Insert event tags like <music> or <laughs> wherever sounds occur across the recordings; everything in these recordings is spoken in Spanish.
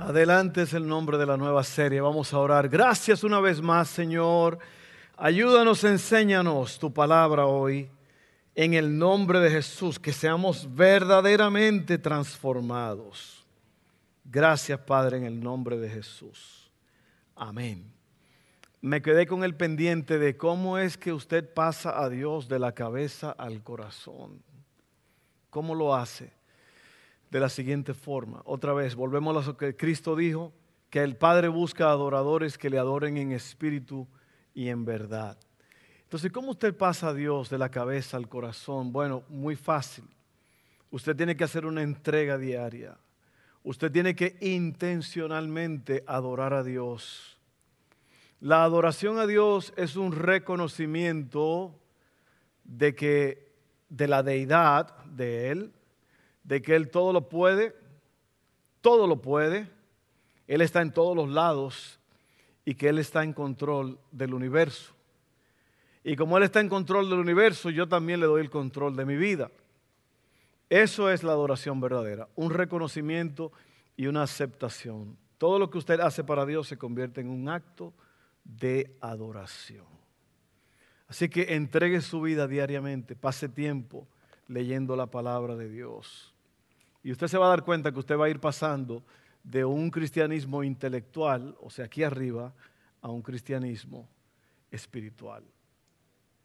Adelante es el nombre de la nueva serie. Vamos a orar. Gracias una vez más, Señor. Ayúdanos, enséñanos tu palabra hoy. En el nombre de Jesús, que seamos verdaderamente transformados. Gracias, Padre, en el nombre de Jesús. Amén. Me quedé con el pendiente de cómo es que usted pasa a Dios de la cabeza al corazón. ¿Cómo lo hace? De la siguiente forma. Otra vez, volvemos a lo que Cristo dijo, que el Padre busca adoradores que le adoren en espíritu y en verdad. Entonces, ¿cómo usted pasa a Dios de la cabeza al corazón? Bueno, muy fácil. Usted tiene que hacer una entrega diaria. Usted tiene que intencionalmente adorar a Dios. La adoración a Dios es un reconocimiento de que de la deidad de Él, de que Él todo lo puede, todo lo puede, Él está en todos los lados y que Él está en control del universo. Y como Él está en control del universo, yo también le doy el control de mi vida. Eso es la adoración verdadera, un reconocimiento y una aceptación. Todo lo que usted hace para Dios se convierte en un acto de adoración. Así que entregue su vida diariamente, pase tiempo leyendo la palabra de Dios. Y usted se va a dar cuenta que usted va a ir pasando de un cristianismo intelectual, o sea, aquí arriba, a un cristianismo espiritual.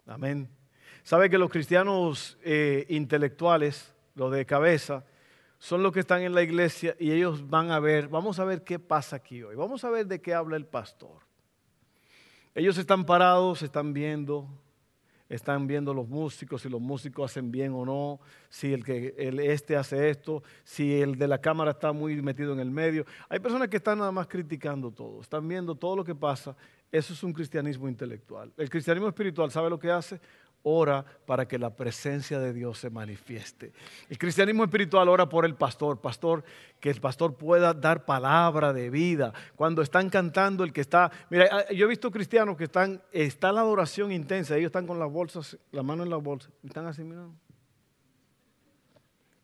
Amén. ¿Sabe que los cristianos eh, intelectuales, los de cabeza, son los que están en la iglesia y ellos van a ver, vamos a ver qué pasa aquí hoy, vamos a ver de qué habla el pastor. Ellos están parados, están viendo, están viendo los músicos, si los músicos hacen bien o no, si el que el este hace esto, si el de la cámara está muy metido en el medio. Hay personas que están nada más criticando todo, están viendo todo lo que pasa. Eso es un cristianismo intelectual. El cristianismo espiritual, ¿sabe lo que hace? Ora para que la presencia de Dios se manifieste. El cristianismo espiritual ora por el pastor, pastor, que el pastor pueda dar palabra de vida. Cuando están cantando, el que está, mira, ah, yo he visto cristianos que están, está la adoración intensa, ellos están con las bolsas, la mano en la bolsa, están así mirando.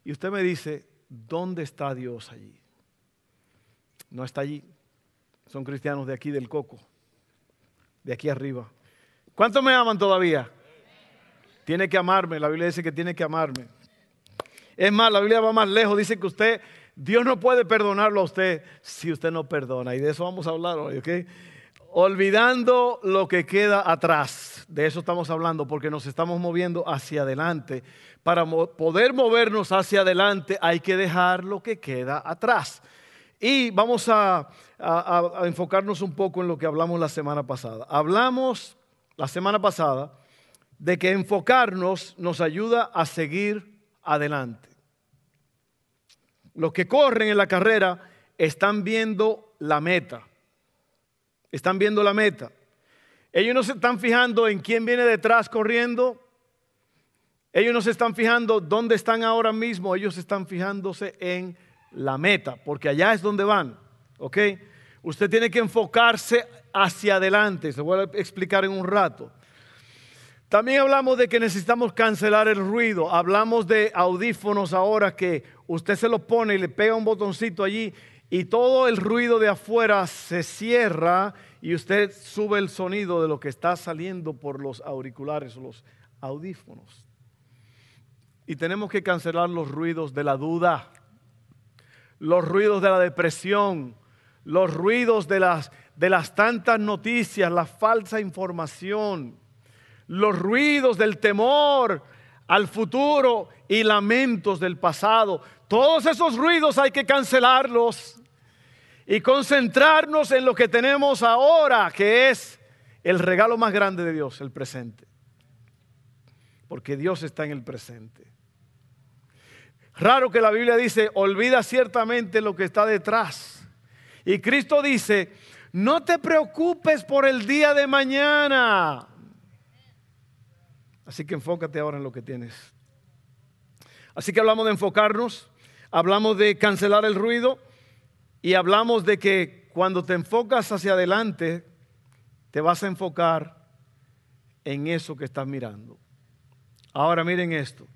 Y usted me dice, ¿dónde está Dios allí? No está allí. Son cristianos de aquí del coco, de aquí arriba. ¿Cuántos me aman todavía? Tiene que amarme, la Biblia dice que tiene que amarme. Es más, la Biblia va más lejos, dice que usted, Dios no puede perdonarlo a usted si usted no perdona. Y de eso vamos a hablar hoy, ¿ok? Olvidando lo que queda atrás. De eso estamos hablando porque nos estamos moviendo hacia adelante. Para poder movernos hacia adelante hay que dejar lo que queda atrás. Y vamos a, a enfocarnos un poco en lo que hablamos la semana pasada. Hablamos la semana pasada de que enfocarnos nos ayuda a seguir adelante. Los que corren en la carrera están viendo la meta. Están viendo la meta. Ellos no se están fijando en quién viene detrás corriendo. Ellos no se están fijando dónde están ahora mismo. Ellos están fijándose en la meta, porque allá es donde van. ¿Ok? Usted tiene que enfocarse hacia adelante. Se voy a explicar en un rato. También hablamos de que necesitamos cancelar el ruido. Hablamos de audífonos ahora que usted se los pone y le pega un botoncito allí y todo el ruido de afuera se cierra y usted sube el sonido de lo que está saliendo por los auriculares o los audífonos. Y tenemos que cancelar los ruidos de la duda, los ruidos de la depresión, los ruidos de las, de las tantas noticias, la falsa información los ruidos del temor al futuro y lamentos del pasado. Todos esos ruidos hay que cancelarlos y concentrarnos en lo que tenemos ahora, que es el regalo más grande de Dios, el presente. Porque Dios está en el presente. Raro que la Biblia dice, olvida ciertamente lo que está detrás. Y Cristo dice, no te preocupes por el día de mañana. Así que enfócate ahora en lo que tienes. Así que hablamos de enfocarnos, hablamos de cancelar el ruido y hablamos de que cuando te enfocas hacia adelante, te vas a enfocar en eso que estás mirando. Ahora miren esto.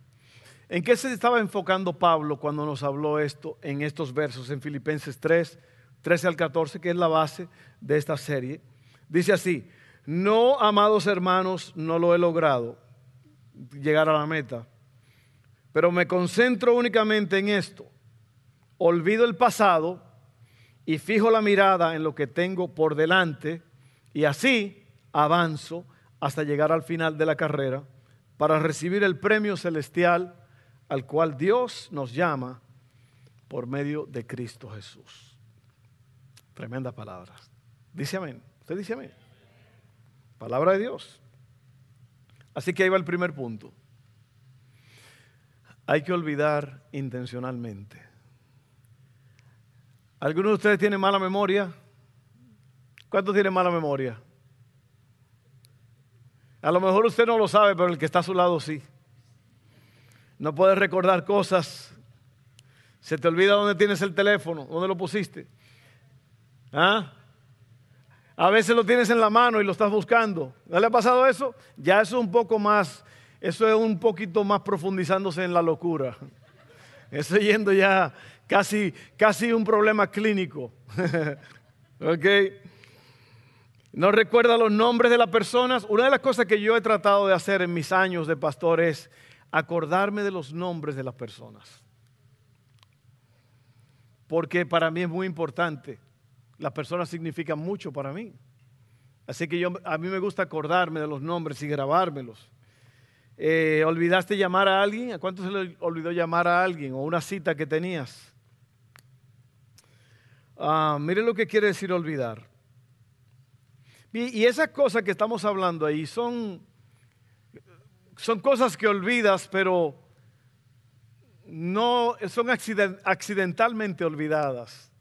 ¿En qué se estaba enfocando Pablo cuando nos habló esto en estos versos en Filipenses 3, 13 al 14, que es la base de esta serie? Dice así, no, amados hermanos, no lo he logrado llegar a la meta, pero me concentro únicamente en esto. Olvido el pasado y fijo la mirada en lo que tengo por delante y así avanzo hasta llegar al final de la carrera para recibir el premio celestial al cual Dios nos llama por medio de Cristo Jesús. Tremendas palabras. Dice amén. Usted dice amén. Palabra de Dios. Así que ahí va el primer punto. Hay que olvidar intencionalmente. ¿Alguno de ustedes tiene mala memoria? ¿Cuántos tienen mala memoria? A lo mejor usted no lo sabe, pero el que está a su lado sí. No puedes recordar cosas. Se te olvida dónde tienes el teléfono, dónde lo pusiste. ¿Ah? A veces lo tienes en la mano y lo estás buscando. ¿No le ha pasado eso? Ya eso es un poco más, eso es un poquito más profundizándose en la locura. <laughs> Eso yendo ya casi, casi un problema clínico. <laughs> ¿Ok? no recuerda los nombres de las personas. Una de las cosas que yo he tratado de hacer en mis años de pastor es acordarme de los nombres de las personas. Porque para mí es muy importante. Las personas significan mucho para mí. Así que yo, a mí me gusta acordarme de los nombres y grabármelos. Eh, ¿Olvidaste llamar a alguien? ¿A cuánto se le olvidó llamar a alguien? ¿O una cita que tenías? Ah, mire lo que quiere decir olvidar. Y, esas cosas que estamos hablando ahí son, son cosas que olvidas, pero no son accidentalmente olvidadas.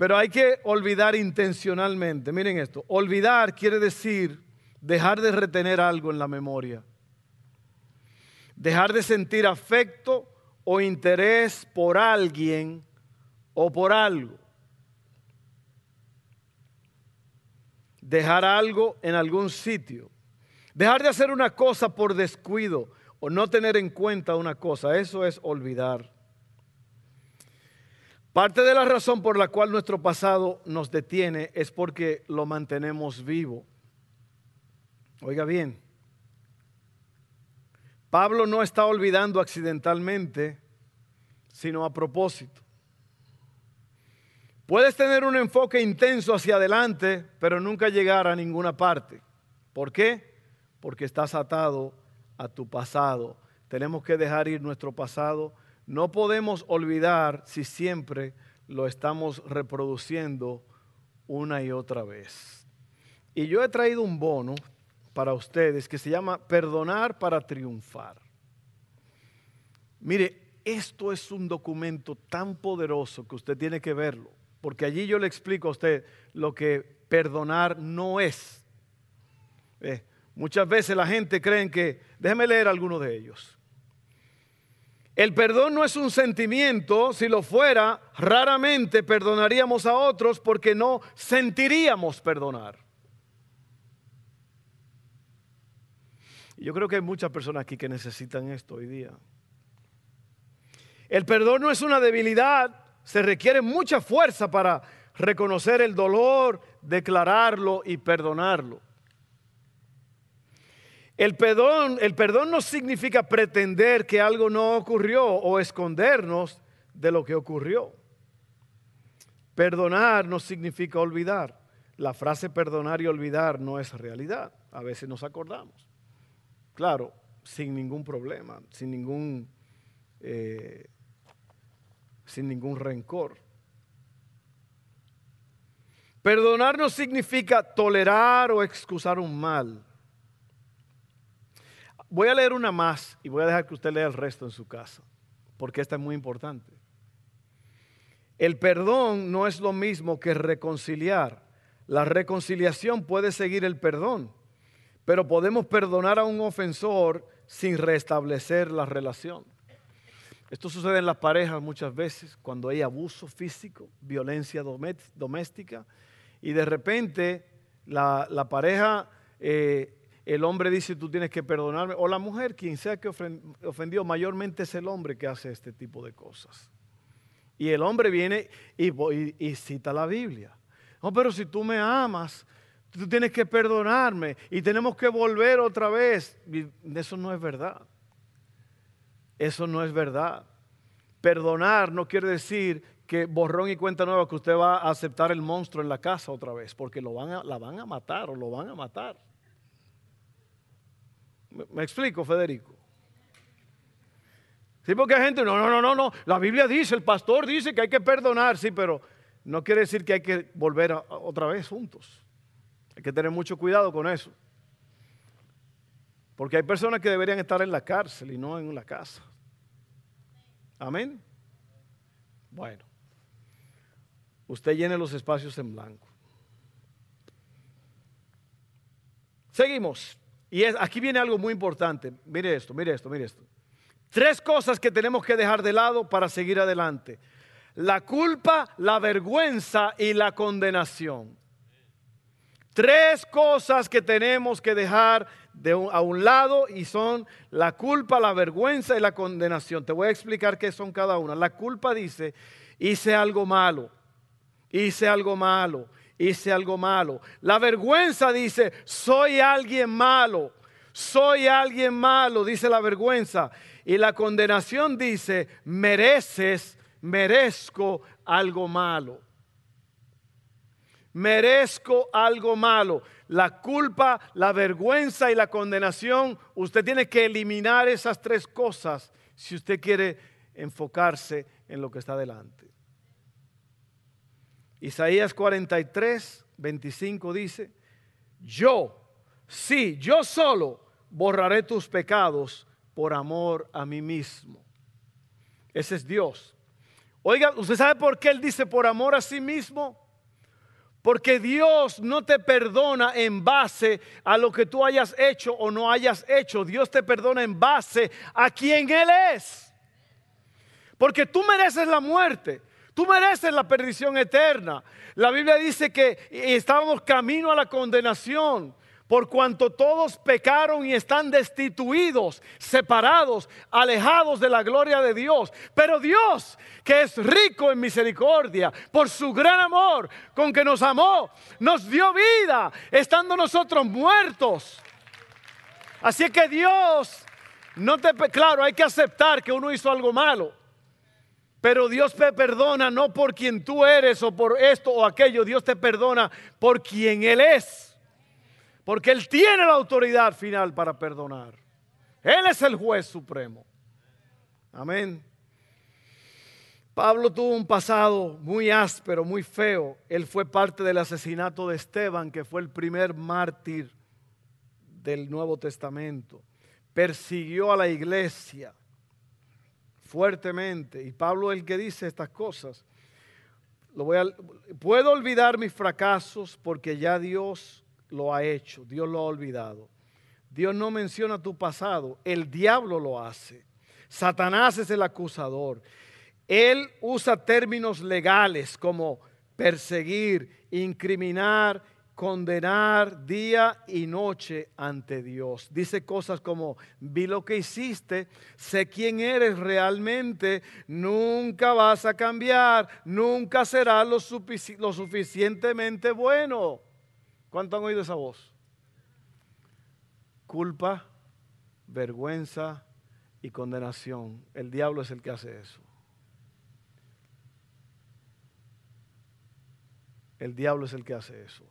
Pero hay que olvidar intencionalmente. Miren esto, olvidar quiere decir dejar de retener algo en la memoria. Dejar de sentir afecto o interés por alguien o por algo. dejar algo en algún sitio, dejar de hacer una cosa por descuido o no tener en cuenta una cosa, eso es olvidar. Parte de la razón por la cual nuestro pasado nos detiene es porque lo mantenemos vivo. Oiga bien, Pablo no está olvidando accidentalmente, sino a propósito. Puedes tener un enfoque intenso hacia adelante, pero nunca llegar a ninguna parte. ¿Por qué? Porque estás atado a tu pasado. Tenemos que dejar ir nuestro pasado. No podemos olvidar si siempre lo estamos reproduciendo una y otra vez. Y yo he traído un bono para ustedes que se llama Perdonar para Triunfar. Mire, esto es un documento tan poderoso que usted tiene que verlo porque allí yo le explico a usted lo que perdonar no es. Eh, muchas veces la gente cree que, déjeme leer algunos de ellos. El perdón no es un sentimiento, si lo fuera, raramente perdonaríamos a otros porque no sentiríamos perdonar. Yo creo que hay muchas personas aquí que necesitan esto hoy día. El perdón no es una debilidad, se requiere mucha fuerza para reconocer el dolor, declararlo y perdonarlo. El perdón, el perdón no significa pretender que algo no ocurrió o escondernos de lo que ocurrió. Perdonar no significa olvidar. La frase perdonar y olvidar no es realidad. A veces nos acordamos. Claro, sin ningún problema, sin ningún eh, sin ningún rencor. Perdonar no significa tolerar o excusar un mal. Voy a leer una más y voy a dejar que usted lea el resto en su casa, porque esta es muy importante. El perdón no es lo mismo que reconciliar. La reconciliación puede seguir el perdón, pero podemos perdonar a un ofensor sin restablecer la relación. Esto sucede en las parejas muchas veces, cuando hay abuso físico, violencia doméstica, y de repente la, pareja, eh, el hombre dice, tú tienes que perdonarme, o la mujer, quien sea que ofendió, mayormente es el hombre que hace este tipo de cosas. Y el hombre viene y, cita la Biblia. No, pero si tú me amas, tú tienes que perdonarme y tenemos que volver otra vez. eso no es verdad. Eso no es verdad. Perdonar no quiere decir que borrón y cuenta nueva que usted va a aceptar el monstruo en la casa otra vez, porque lo van a, la van a matar o lo van a matar. ¿Me, explico, Federico? Sí, porque hay gente, no, no, no, no, no, la Biblia dice, el pastor dice que hay que perdonar, sí, pero no quiere decir que hay que volver otra vez juntos. Hay que tener mucho cuidado con eso. Porque hay personas que deberían estar en la cárcel y no en la casa. Amén. Bueno, usted llene los espacios en blanco. Seguimos. Y aquí viene algo muy importante. Mire esto, mire esto, mire esto. Tres cosas que tenemos que dejar de lado para seguir adelante. La culpa, la vergüenza y la condenación. Tres cosas que tenemos que dejar de a un lado y son la culpa, la vergüenza y la condenación. Te voy a explicar qué son cada una. La culpa dice, hice algo malo, hice algo malo, hice algo malo. La vergüenza dice, soy alguien malo, soy alguien malo, dice la vergüenza. Y la condenación dice, mereces, merezco algo malo merezco algo malo. La culpa, la vergüenza y la condenación, usted tiene que eliminar esas tres cosas si usted quiere enfocarse en lo que está delante. Isaías 43, 25 dice, yo, sí, yo solo borraré tus pecados por amor a mí mismo. Ese es Dios. Oiga, ¿usted sabe por qué Él dice por amor a sí mismo? Porque Dios no te perdona en base a lo que tú hayas hecho o no hayas hecho. Dios te perdona en base a quien Él es. Porque tú mereces la muerte. Tú mereces la perdición eterna. La Biblia dice que estábamos camino a la condenación por cuanto todos pecaron y están destituidos, separados, alejados de la gloria de Dios. Pero Dios, que es rico en misericordia, por su gran amor con que nos amó, nos dio vida, estando nosotros muertos. Así que Dios, no te, claro, hay que aceptar que uno hizo algo malo. Pero Dios te perdona no por quien tú eres o por esto o aquello. Dios te perdona por quien Él es. Porque Él tiene la autoridad final para perdonar. Él es el juez supremo. Amén. Pablo tuvo un pasado muy áspero, muy feo. Él fue parte del asesinato de Esteban, que fue el primer mártir del Nuevo Testamento. Persiguió a la iglesia fuertemente. Y Pablo es el que dice estas cosas. Lo voy puedo olvidar mis fracasos porque ya Dios lo ha hecho, Dios lo ha olvidado. Dios no menciona tu pasado, el diablo lo hace. Satanás es el acusador. Él usa términos legales como perseguir, incriminar, condenar día y noche ante Dios. Dice cosas como, vi lo que hiciste, sé quién eres realmente, nunca vas a cambiar, nunca serás lo, lo suficientemente bueno. ¿Cuánto han oído esa voz? Culpa, vergüenza y condenación. El diablo es el que hace eso. El diablo es el que hace eso.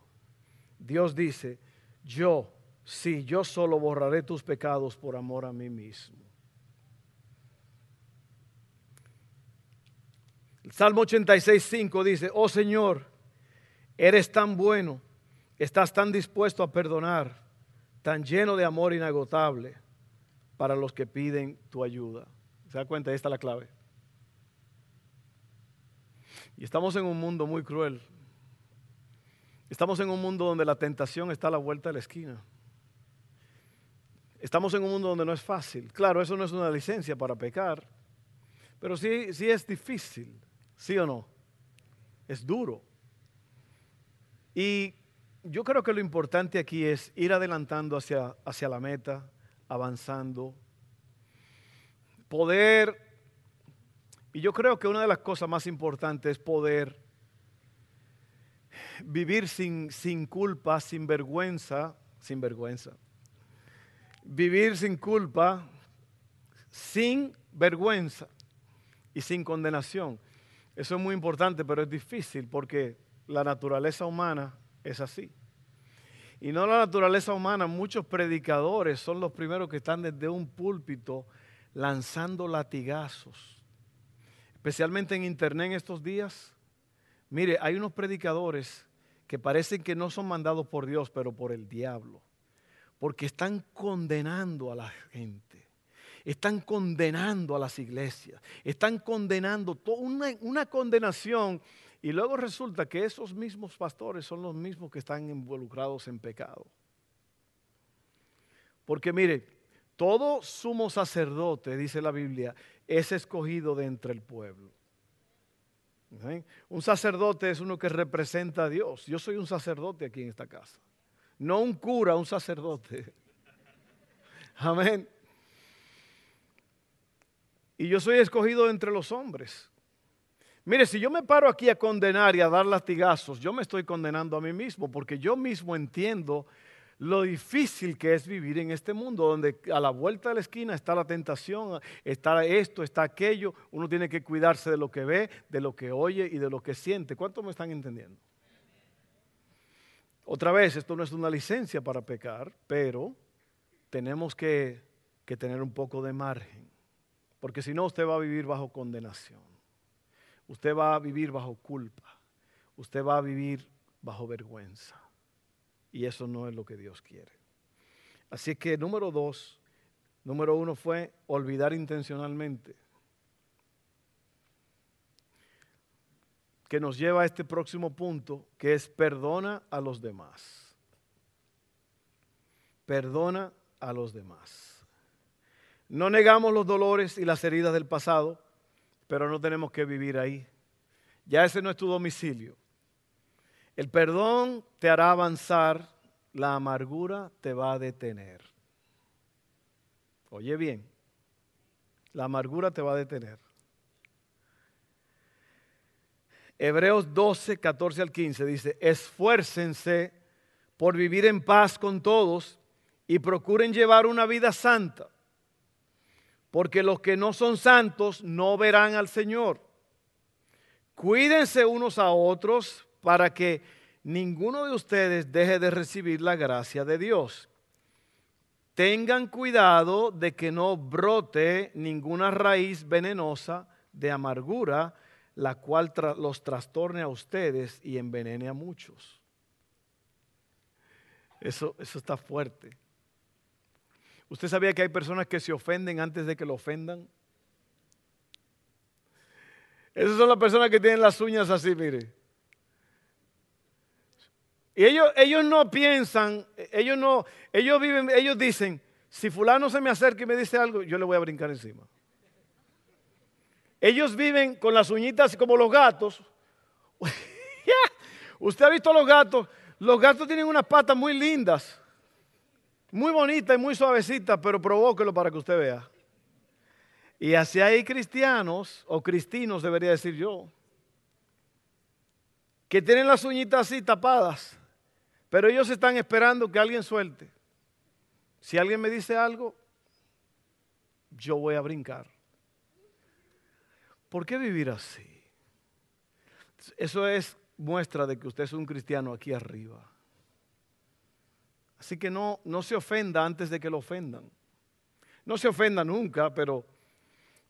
Dios dice, yo, sí, yo solo borraré tus pecados por amor a mí mismo. El Salmo 86, 5 dice, oh Señor, eres tan bueno Estás tan dispuesto a perdonar, tan lleno de amor inagotable para los que piden tu ayuda. ¿Se da cuenta? Ahí está la clave. Y estamos en un mundo muy cruel. Estamos en un mundo donde la tentación está a la vuelta de la esquina. Estamos en un mundo donde no es fácil. Claro, eso no es una licencia para pecar, pero sí, sí es difícil, ¿sí o no? Es duro. Y yo creo que lo importante aquí es ir adelantando hacia, hacia la meta, avanzando, poder, y yo creo que una de las cosas más importantes es poder vivir sin, sin culpa, sin vergüenza, sin vergüenza. Vivir sin culpa, sin vergüenza y sin condenación. Eso es muy importante, pero es difícil porque la naturaleza humana es así. Y no la naturaleza humana, muchos predicadores son los primeros que están desde un púlpito lanzando latigazos. Especialmente en internet en estos días. Mire, hay unos predicadores que parecen que no son mandados por Dios, pero por el diablo. Porque están condenando a la gente. Están condenando a las iglesias. Están condenando toda una, una condenación. Y luego resulta que esos mismos pastores son los mismos que están involucrados en pecado. Porque mire, todo sumo sacerdote, dice la Biblia, es escogido de entre el pueblo. Un sacerdote es uno que representa a Dios. Yo soy un sacerdote aquí en esta casa. No un cura, un sacerdote. <laughs> Amén. Y yo soy escogido entre los hombres. Mire, si yo me paro aquí a condenar y a dar latigazos, yo me estoy condenando a mí mismo porque yo mismo entiendo lo difícil que es vivir en este mundo, donde a la vuelta de la esquina está la tentación, está esto, está aquello, uno tiene que cuidarse de lo que ve, de lo que oye y de lo que siente. ¿Cuántos me están entendiendo? Otra vez, esto no es una licencia para pecar, pero tenemos que, que tener un poco de margen, porque si no usted va a vivir bajo condenación, usted va a vivir bajo culpa, usted va a vivir bajo vergüenza. Y eso no es lo que Dios quiere. Así que número dos, número uno fue olvidar intencionalmente. Que nos lleva a este próximo punto, que es perdona a los demás. Perdona a los demás. No negamos los dolores y las heridas del pasado, pero no tenemos que vivir ahí. Ya ese no es tu domicilio. El perdón te hará avanzar, la amargura te va a detener. Oye bien, la amargura te va a detener. Hebreos 12, 14 al 15 dice, esfuércense por vivir en paz con todos y procuren llevar una vida santa, porque los que no son santos no verán al Señor. Cuídense unos a otros para que ninguno de ustedes deje de recibir la gracia de Dios. Tengan cuidado de que no brote ninguna raíz venenosa de amargura, la cual los trastorne a ustedes y envenene a muchos. Eso, eso está fuerte. ¿Usted sabía que hay personas que se ofenden antes de que lo ofendan? Esas son las personas que tienen las uñas así, mire. Y ellos, ellos no piensan, ellos no, ellos viven, ellos dicen, si fulano se me acerca y me dice algo, yo le voy a brincar encima. Ellos viven con las uñitas como los gatos. <laughs> Usted ha visto los gatos. Los gatos tienen unas patas muy lindas, muy bonitas y muy suavecitas, pero provóquelo para que usted vea. Y así hay cristianos, o cristinos debería decir yo, que tienen las uñitas así tapadas. Pero ellos están esperando que alguien suelte. Si alguien me dice algo, yo voy a brincar. ¿Por qué vivir así? Eso es muestra de que usted es un cristiano aquí arriba. Así que no, no se ofenda antes de que lo ofendan. No se ofenda nunca, pero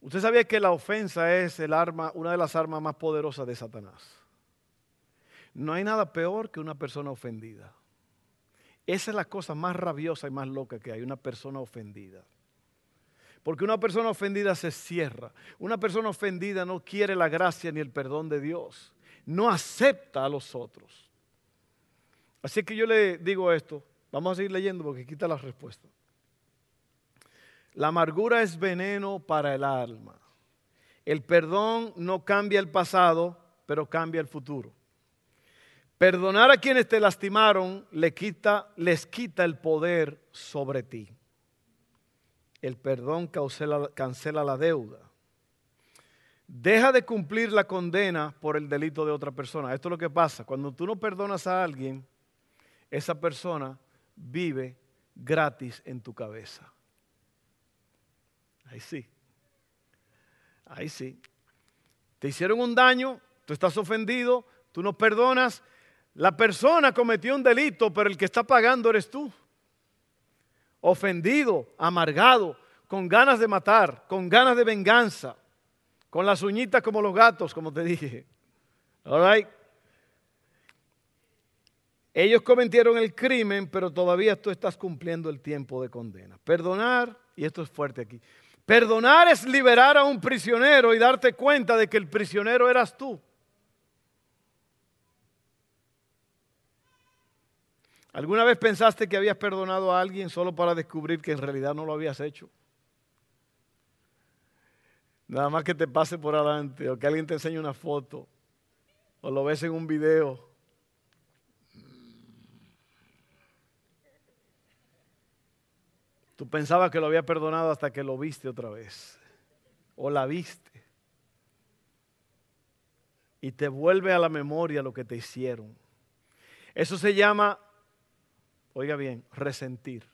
usted sabía que la ofensa es el arma, una de las armas más poderosas de Satanás. No hay nada peor que una persona ofendida. Esa es la cosa más rabiosa y más loca que hay, una persona ofendida. Porque una persona ofendida se cierra. Una persona ofendida no quiere la gracia ni el perdón de Dios. no acepta a los otros. Así que yo le digo esto, vamos a seguir leyendo porque quita la respuesta. La amargura es veneno para el alma. El perdón no cambia el pasado, pero cambia el futuro. Perdonar a quienes te lastimaron les quita, el poder sobre ti. El perdón cancela, cancela la deuda. Deja de cumplir la condena por el delito de otra persona. Esto es lo que pasa. Cuando tú no perdonas a alguien, esa persona vive gratis en tu cabeza. Ahí sí. Ahí sí. Te hicieron un daño, tú estás ofendido, tú no perdonas, la persona cometió un delito, pero el que está pagando eres tú. Ofendido, amargado, con ganas de matar, con ganas de venganza, con las uñitas como los gatos, como te dije. All Ellos cometieron el crimen, pero todavía tú estás cumpliendo el tiempo de condena. Perdonar, y esto es fuerte aquí, perdonar es liberar a un prisionero y darte cuenta de que el prisionero eras tú. ¿Alguna vez pensaste que habías perdonado a alguien solo para descubrir que en realidad no lo habías hecho? Nada más que te pase por adelante o que alguien te enseñe una foto o lo ves en un video. Tú pensabas que lo había perdonado hasta que lo viste otra vez o la viste. Y te vuelve a la memoria lo que te hicieron. Eso se llama oiga bien, resentir.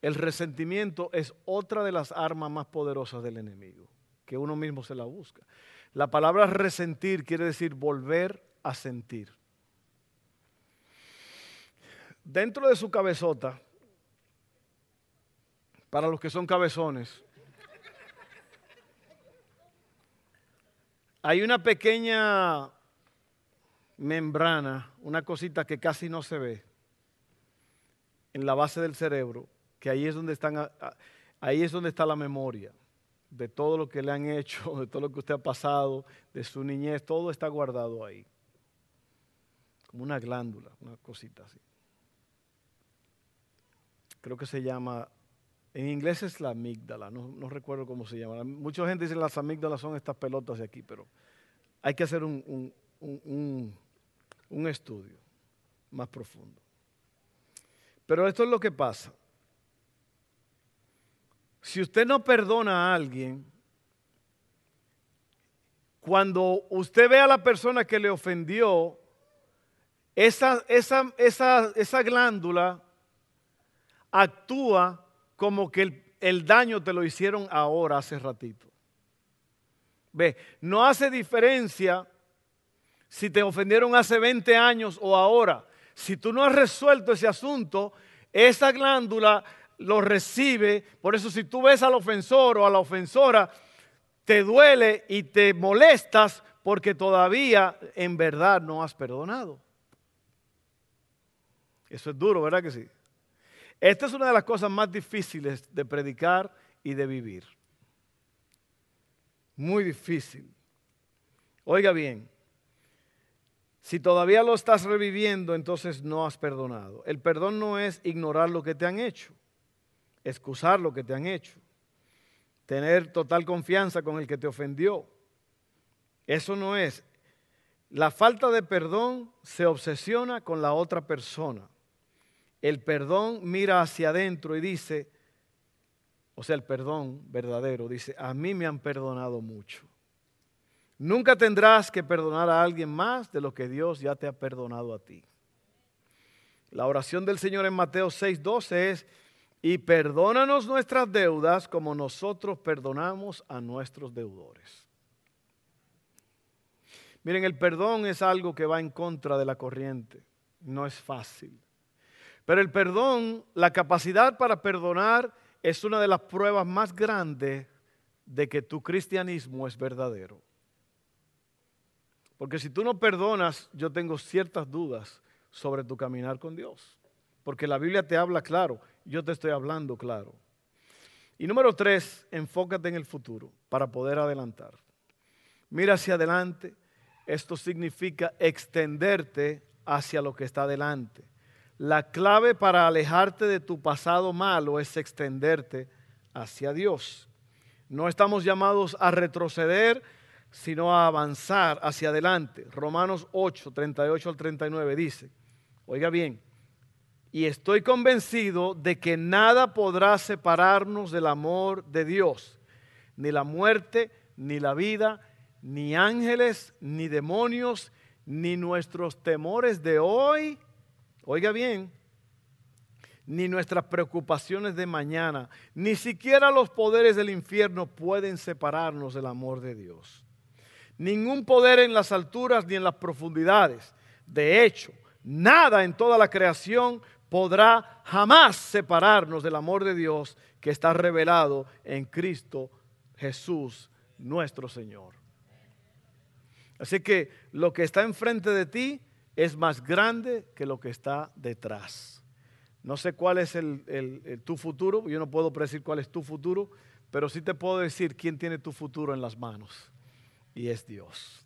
El resentimiento es otra de las armas más poderosas del enemigo, que uno mismo se la busca. La palabra resentir quiere decir volver a sentir. Dentro de su cabezota, para los que son cabezones, hay una pequeña membrana, una cosita que casi no se ve, en la base del cerebro, que ahí es donde están, ahí es donde está la memoria de todo lo que le han <laughs> hecho, de todo lo que usted ha pasado, de su niñez, todo está guardado ahí. Como una glándula, una cosita así. Creo que se llama, en inglés es la amígdala, no, recuerdo cómo se llama. Mucha gente dice las amígdalas son estas pelotas de aquí, pero hay que hacer un estudio más profundo. Pero esto es lo que pasa. Si usted no perdona a alguien, cuando usted ve a la persona que le ofendió, esa, esa, esa, esa glándula actúa como que el, el daño te lo hicieron ahora, hace ratito. Ve, no hace diferencia si te ofendieron hace 20 años o ahora si tú no has resuelto ese asunto, esa glándula lo recibe. Por eso si tú ves al ofensor o a la ofensora, te duele y te molestas porque todavía en verdad no has perdonado. Eso es duro, ¿verdad que sí? Esta es una de las cosas más difíciles de predicar y de vivir. Muy difícil. Oiga bien, si todavía lo estás reviviendo, entonces no has perdonado. El perdón no es ignorar lo que te han hecho, excusar lo que te han hecho, tener total confianza con el que te ofendió. Eso no es. La falta de perdón se obsesiona con la otra persona. El perdón mira hacia adentro y dice, o sea, el perdón verdadero dice, a mí me han perdonado mucho. Nunca tendrás que perdonar a alguien más de lo que Dios ya te ha perdonado a ti. La oración del Señor en Mateo 6:12 es, y perdónanos nuestras deudas como nosotros perdonamos a nuestros deudores. Miren, el perdón es algo que va en contra de la corriente, no es fácil. Pero el perdón, la capacidad para perdonar es una de las pruebas más grandes de que tu cristianismo es verdadero. Porque si tú no perdonas, yo tengo ciertas dudas sobre tu caminar con Dios. Porque la Biblia te habla claro, yo te estoy hablando claro. Y número tres, enfócate en el futuro para poder adelantar. Mira hacia adelante, Esto significa extenderte hacia lo que está delante. La clave para alejarte de tu pasado malo es extenderte hacia Dios. No estamos llamados a retroceder, sino a avanzar hacia adelante. Romanos 8, 38 al 39 dice, oiga bien, y estoy convencido de que nada podrá separarnos del amor de Dios, ni la muerte, ni la vida, ni ángeles, ni demonios, ni nuestros temores de hoy, oiga bien, ni nuestras preocupaciones de mañana, ni siquiera los poderes del infierno pueden separarnos del amor de Dios. Ningún poder en las alturas ni en las profundidades. De hecho, nada en toda la creación podrá jamás separarnos del amor de Dios que está revelado en Cristo Jesús nuestro Señor. Así que lo que está enfrente de ti es más grande que lo que está detrás. No sé cuál es el, tu futuro, yo no puedo predecir cuál es tu futuro, pero sí te puedo decir quién tiene tu futuro en las manos. Y es Dios.